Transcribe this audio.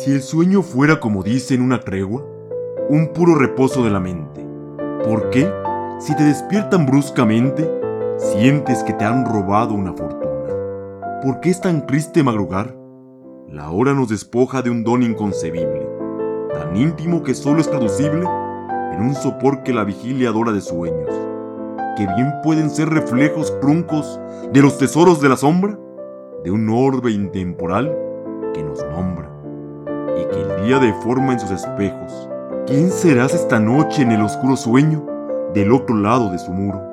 Si el sueño fuera como dicen una tregua, un puro reposo de la mente, ¿por qué, si te despiertan bruscamente, sientes que te han robado una fortuna? ¿Por qué es tan triste madrugar? La hora nos despoja de un don inconcebible, tan íntimo que solo es traducible en un sopor que la vigilia adora de sueños, que bien pueden ser reflejos truncos de los tesoros de la sombra, de un orbe intemporal que nos nombra que el día deforma en sus espejos. ¿Quién serás esta noche en el oscuro sueño del otro lado de su muro?